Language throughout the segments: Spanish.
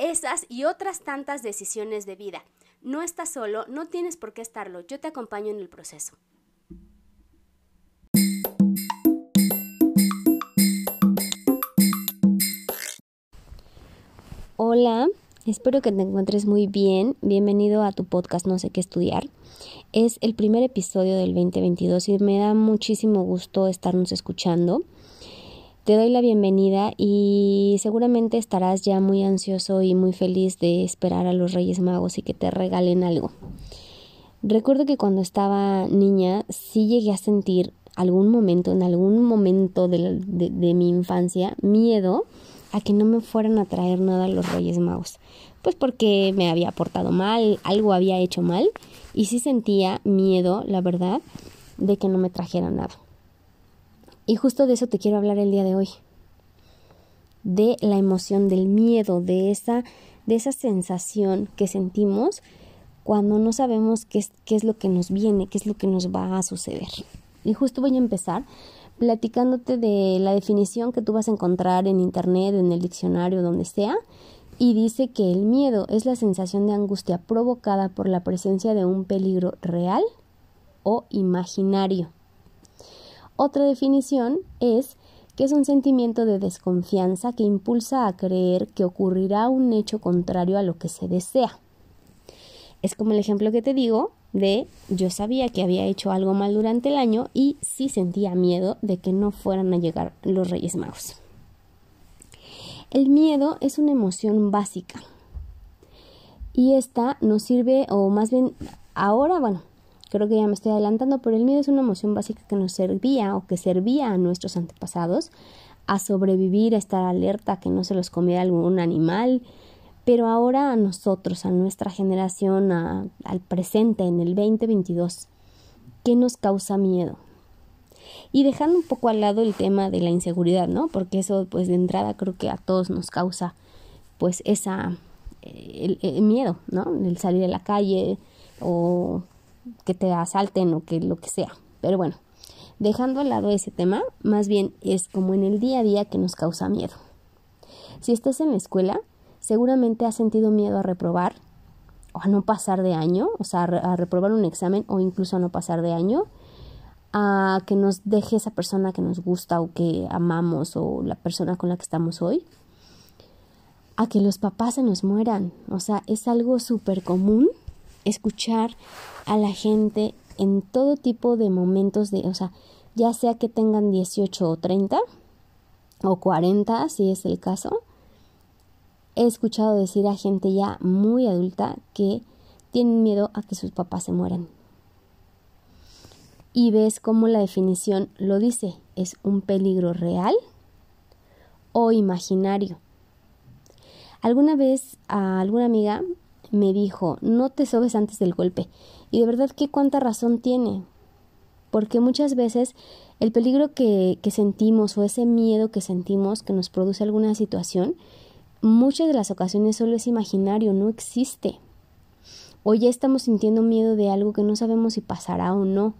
esas y otras tantas decisiones de vida. No estás solo, no tienes por qué estarlo, yo te acompaño en el proceso. Hola, espero que te encuentres muy bien. Bienvenido a tu podcast No sé qué estudiar. Es el primer episodio del 2022 y me da muchísimo gusto estarnos escuchando. Te doy la bienvenida y seguramente estarás ya muy ansioso y muy feliz de esperar a los Reyes Magos y que te regalen algo. Recuerdo que cuando estaba niña sí llegué a sentir algún momento, en algún momento de, de, mi infancia, miedo a que no me fueran a traer nada los Reyes Magos. Pues porque me había portado mal, algo había hecho mal y sí sentía miedo, la verdad, de que no me trajeran nada. Y justo de eso te quiero hablar el día de hoy. De la emoción, del miedo, de esa, de esa sensación que sentimos cuando no sabemos qué es, qué es lo que nos viene, qué es lo que nos va a suceder. Y justo voy a empezar platicándote de la definición que tú vas a encontrar en internet, en el diccionario, donde sea, y dice que el miedo es la sensación de angustia provocada por la presencia de un peligro real o imaginario. Otra definición es que es un sentimiento de desconfianza que impulsa a creer que ocurrirá un hecho contrario a lo que se desea. Es como el ejemplo que te digo de yo sabía que había hecho algo mal durante el año y sí sentía miedo de que no fueran a llegar los Reyes Magos. El miedo es una emoción básica y esta nos sirve, o más bien ahora, bueno, Creo que ya me estoy adelantando, pero el miedo es una emoción básica que nos servía o que servía a nuestros antepasados a sobrevivir, a estar alerta, que no se los comiera algún animal, pero ahora a nosotros, a nuestra generación, al presente, en el 2022, ¿qué nos causa miedo? Y dejando un poco al lado el tema de la inseguridad, ¿no? Porque eso, pues de entrada creo que a todos nos causa, pues esa, el, el miedo, ¿no? El salir a la calle o que te asalten o que lo que sea. Pero bueno, dejando al lado ese tema, más bien es como en el día a día que nos causa miedo. Si estás en la escuela, seguramente has sentido miedo a reprobar o a no pasar de año, o sea, a reprobar un examen o incluso a no pasar de año, a que nos deje esa persona que nos gusta o que amamos o la persona con la que estamos hoy, a que los papás se nos mueran, o sea, es algo súper común escuchar a la gente en todo tipo de momentos de, o sea, ya sea que tengan 18 o 30 o 40, si es el caso. He escuchado decir a gente ya muy adulta que tienen miedo a que sus papás se mueran. Y ves cómo la definición lo dice, es un peligro real o imaginario. Alguna vez a alguna amiga me dijo, no te sobes antes del golpe. Y de verdad que cuánta razón tiene. Porque muchas veces el peligro que, que sentimos o ese miedo que sentimos que nos produce alguna situación, muchas de las ocasiones solo es imaginario, no existe. O ya estamos sintiendo miedo de algo que no sabemos si pasará o no.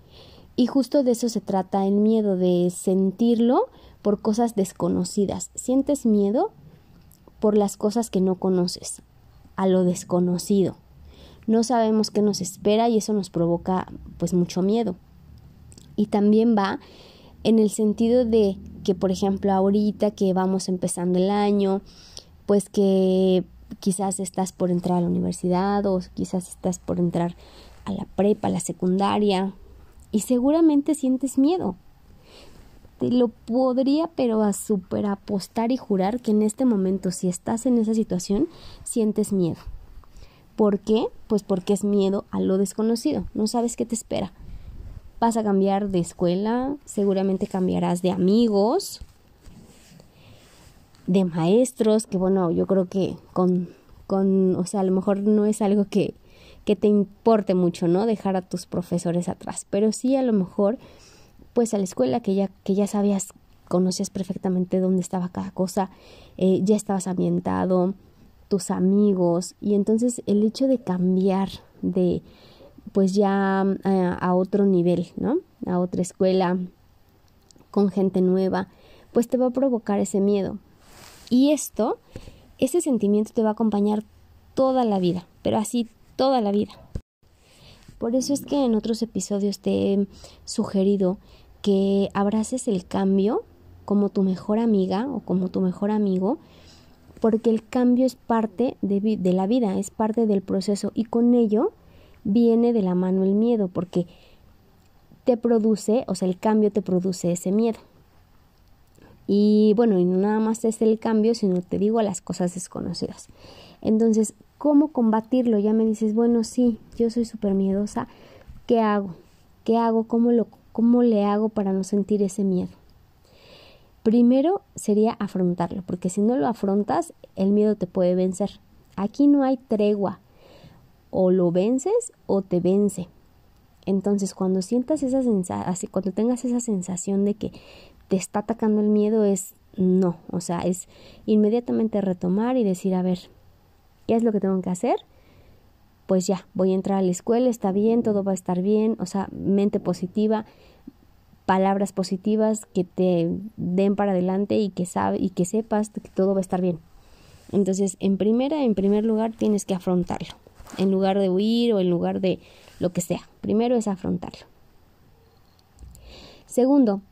Y justo de eso se trata el miedo, de sentirlo por cosas desconocidas. Sientes miedo por las cosas que no conoces a lo desconocido. No sabemos qué nos espera y eso nos provoca pues mucho miedo. Y también va en el sentido de que, por ejemplo, ahorita que vamos empezando el año, pues que quizás estás por entrar a la universidad o quizás estás por entrar a la prepa, a la secundaria, y seguramente sientes miedo. Te lo podría, pero a super apostar y jurar que en este momento, si estás en esa situación, sientes miedo. ¿Por qué? Pues porque es miedo a lo desconocido. No sabes qué te espera. Vas a cambiar de escuela, seguramente cambiarás de amigos, de maestros, que bueno, yo creo que con, con, o sea, a lo mejor no es algo que, que te importe mucho, ¿no? Dejar a tus profesores atrás, pero sí a lo mejor, pues a la escuela que ya, que ya sabías, conocías perfectamente dónde estaba cada cosa, eh, ya estabas ambientado, tus amigos, y entonces el hecho de cambiar de, pues ya a, a otro nivel, ¿no? A otra escuela, con gente nueva, pues te va a provocar ese miedo. Y esto, ese sentimiento te va a acompañar toda la vida, pero así toda la vida. Por eso es que en otros episodios te he sugerido que abraces el cambio como tu mejor amiga o como tu mejor amigo, porque el cambio es parte de, la vida, es parte del proceso y con ello viene de la mano el miedo, porque te produce, o sea, el cambio te produce ese miedo. Y bueno, y no nada más es el cambio, sino te digo las cosas desconocidas. Entonces, ¿cómo combatirlo? Ya me dices, bueno, sí, yo soy súper miedosa. ¿Qué hago? ¿Qué hago? ¿Cómo, lo, ¿Cómo le hago para no sentir ese miedo? Primero sería afrontarlo, porque si no lo afrontas, el miedo te puede vencer. Aquí no hay tregua. O lo vences o te vence. Entonces, cuando sientas esa sensación, cuando tengas esa sensación de que te está atacando el miedo es no, o sea, es inmediatamente retomar y decir, a ver, ¿qué es lo que tengo que hacer? Pues ya, voy a entrar a la escuela, está bien, todo va a estar bien, o sea, mente positiva, palabras positivas que te den para adelante y que sabe y que sepas que todo va a estar bien. Entonces, en primera, en primer lugar, tienes que afrontarlo, en lugar de huir o en lugar de lo que sea. Primero es afrontarlo. Segundo,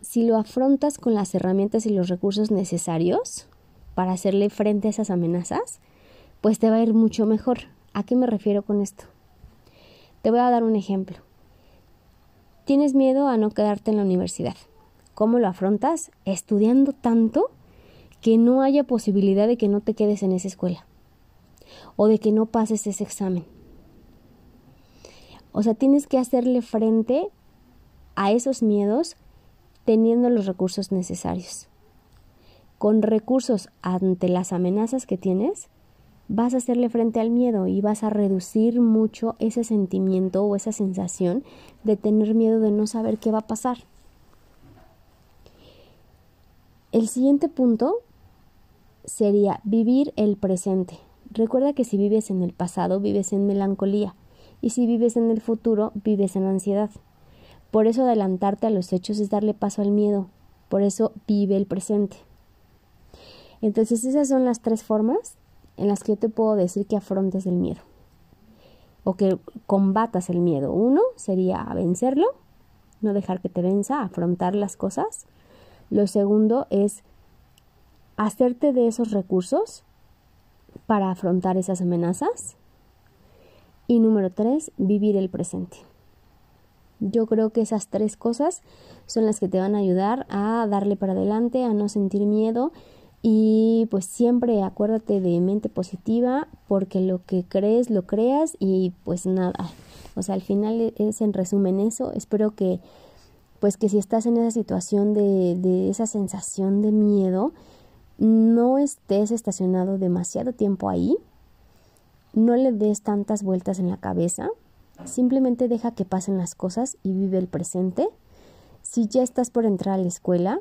si lo afrontas con las herramientas y los recursos necesarios para hacerle frente a esas amenazas, pues te va a ir mucho mejor. ¿A qué me refiero con esto? Te voy a dar un ejemplo. Tienes miedo a no quedarte en la universidad. ¿Cómo lo afrontas? Estudiando tanto que no haya posibilidad de que no te quedes en esa escuela o de que no pases ese examen. O sea, tienes que hacerle frente a esos miedos teniendo los recursos necesarios. Con recursos ante las amenazas que tienes, vas a hacerle frente al miedo y vas a reducir mucho ese sentimiento o esa sensación de tener miedo de no saber qué va a pasar. El siguiente punto sería vivir el presente. Recuerda que si vives en el pasado, vives en melancolía y si vives en el futuro, vives en ansiedad. Por eso adelantarte a los hechos es darle paso al miedo. Por eso vive el presente. Entonces esas son las tres formas en las que yo te puedo decir que afrontes el miedo o que combatas el miedo. Uno sería vencerlo, no dejar que te venza, afrontar las cosas. Lo segundo es hacerte de esos recursos para afrontar esas amenazas. Y número tres, vivir el presente. Yo creo que esas tres cosas son las que te van a ayudar a darle para adelante, a no sentir miedo y pues siempre acuérdate de mente positiva porque lo que crees lo creas y pues nada. O sea, al final es en resumen eso. Espero que pues que si estás en esa situación de, de esa sensación de miedo, no estés estacionado demasiado tiempo ahí, no le des tantas vueltas en la cabeza, Simplemente deja que pasen las cosas y vive el presente. Si ya estás por entrar a la escuela,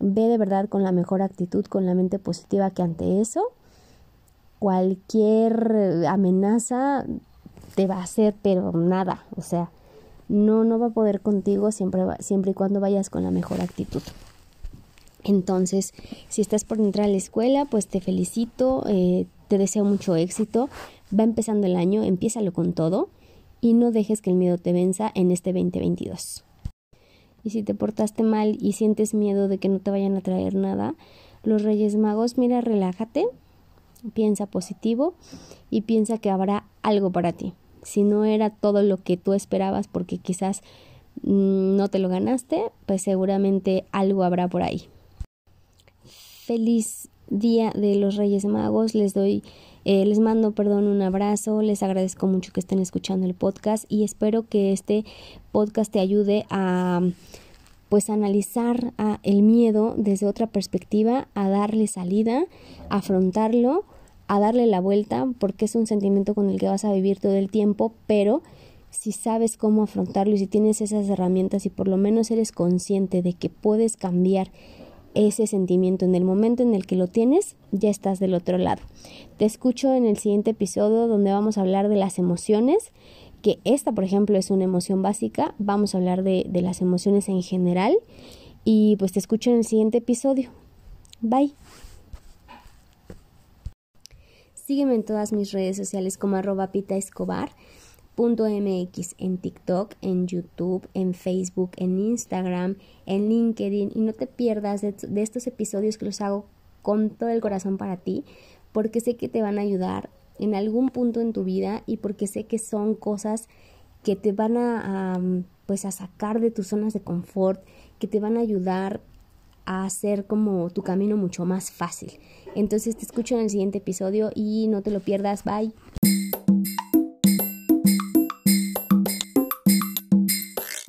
ve de verdad con la mejor actitud, con la mente positiva que ante eso, cualquier amenaza te va a hacer, pero nada, o sea, no, no va a poder contigo siempre, siempre y cuando vayas con la mejor actitud. Entonces, si estás por entrar a la escuela, pues te felicito, eh, te deseo mucho éxito. Va empezando el año, empiézalo con todo y no dejes que el miedo te venza en este 2022. Y si te portaste mal y sientes miedo de que no te vayan a traer nada, los Reyes Magos, mira, relájate, piensa positivo y piensa que habrá algo para ti. Si no era todo lo que tú esperabas porque quizás mm, no te lo ganaste, pues seguramente algo habrá por ahí. Feliz día de los Reyes Magos, les doy eh, les mando, perdón, un abrazo, les agradezco mucho que estén escuchando el podcast y espero que este podcast te ayude a pues analizar el miedo desde otra perspectiva, a darle salida, a afrontarlo, a darle la vuelta porque es un sentimiento con el que vas a vivir todo el tiempo, pero si sabes cómo afrontarlo y si tienes esas herramientas y por lo menos eres consciente de que puedes cambiar ese sentimiento en el momento en el que lo tienes, ya estás del otro lado. Te escucho en el siguiente episodio donde vamos a hablar de las emociones, que esta por ejemplo es una emoción básica, vamos a hablar de, de las emociones en general y pues te escucho en el siguiente episodio. Bye. Sígueme en todas mis redes sociales como arroba pita escobar. .mx en TikTok, en YouTube, en Facebook, en Instagram, en LinkedIn y no te pierdas de, estos episodios que los hago con todo el corazón para ti porque sé que te van a ayudar en algún punto en tu vida y porque sé que son cosas que te van a, a pues a sacar de tus zonas de confort, que te van a ayudar a hacer como tu camino mucho más fácil. Entonces te escucho en el siguiente episodio y no te lo pierdas. Bye.